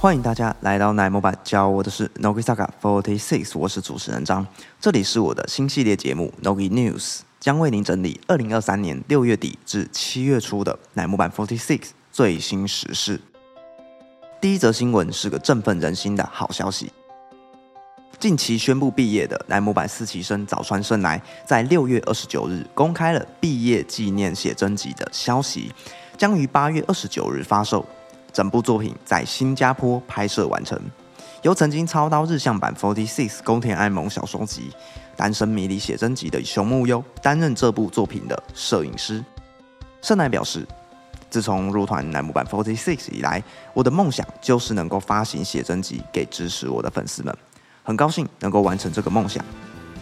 欢迎大家来到奶模版，教我的是 Nogisaka Forty Six，我是主持人张，这里是我的新系列节目 Nogi News，将为您整理二零二三年六月底至七月初的奶模版 Forty Six 最新时事。第一则新闻是个振奋人心的好消息，近期宣布毕业的奶模版四期生早川胜来，在六月二十九日公开了毕业纪念写真集的消息，将于八月二十九日发售。整部作品在新加坡拍摄完成，由曾经操刀日向版 Forty Six 宫田爱萌小说集《单身迷离写真集》的熊木优担任这部作品的摄影师。胜乃表示，自从入团楠木版 Forty Six 以来，我的梦想就是能够发行写真集给支持我的粉丝们。很高兴能够完成这个梦想，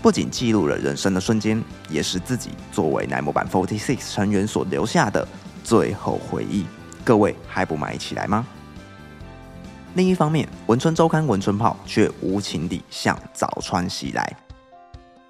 不仅记录了人生的瞬间，也是自己作为楠木版 Forty Six 成员所留下的最后回忆。各位还不买起来吗？另一方面，文春周刊文春炮却无情地向早川袭来。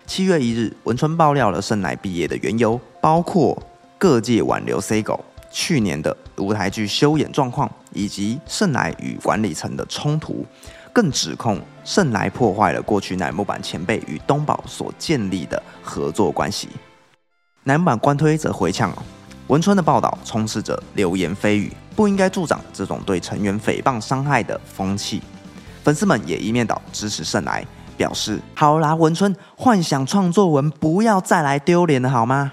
七月一日，文春爆料了盛来毕业的缘由，包括各界挽留 C 狗、去年的舞台剧休演状况，以及盛来与管理层的冲突，更指控盛来破坏了过去乃木坂前辈与东宝所建立的合作关系。乃木坂官推则回呛。文春的报道充斥着流言蜚语，不应该助长这种对成员诽谤伤害的风气。粉丝们也一面倒支持胜来，表示：“好啦，文春幻想创作文，不要再来丢脸了，好吗？”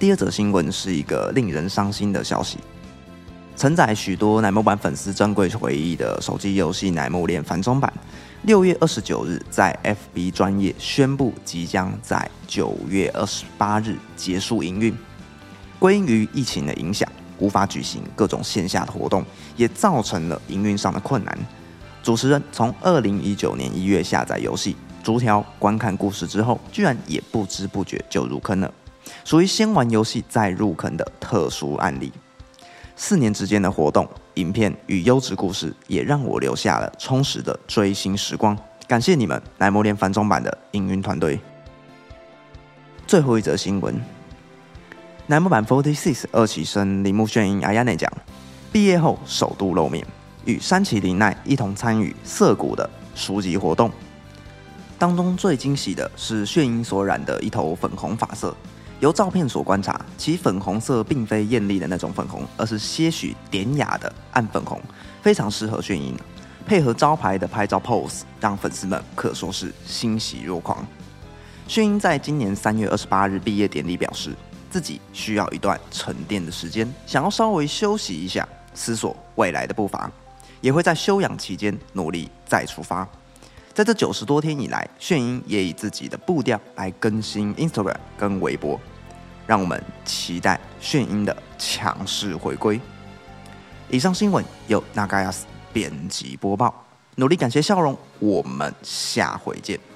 第二则新闻是一个令人伤心的消息：承载许多乃木坂粉丝珍贵回忆的手机游戏《乃木恋》繁中版，六月二十九日在 FB 专业宣布，即将在九月二十八日结束营运。归因于疫情的影响，无法举行各种线下的活动，也造成了营运上的困难。主持人从二零一九年一月下载游戏，逐条观看故事之后，居然也不知不觉就入坑了，属于先玩游戏再入坑的特殊案例。四年之间的活动、影片与优质故事，也让我留下了充实的追星时光。感谢你们，来磨练繁中版的营运团队。最后一则新闻。乃木坂 Forty Six 二期生铃木炫音阿亚内奖毕业后首度露面，与山崎绫奈一同参与涩谷的书籍活动。当中最惊喜的是炫音所染的一头粉红发色。由照片所观察，其粉红色并非艳丽的那种粉红，而是些许典雅的暗粉红，非常适合炫音。配合招牌的拍照 pose，让粉丝们可说是欣喜若狂。炫音在今年三月二十八日毕业典礼表示。自己需要一段沉淀的时间，想要稍微休息一下，思索未来的步伐，也会在休养期间努力再出发。在这九十多天以来，炫音也以自己的步调来更新 Instagram 跟微博，让我们期待炫音的强势回归。以上新闻由 Nagayas 编辑播报，努力感谢笑容，我们下回见。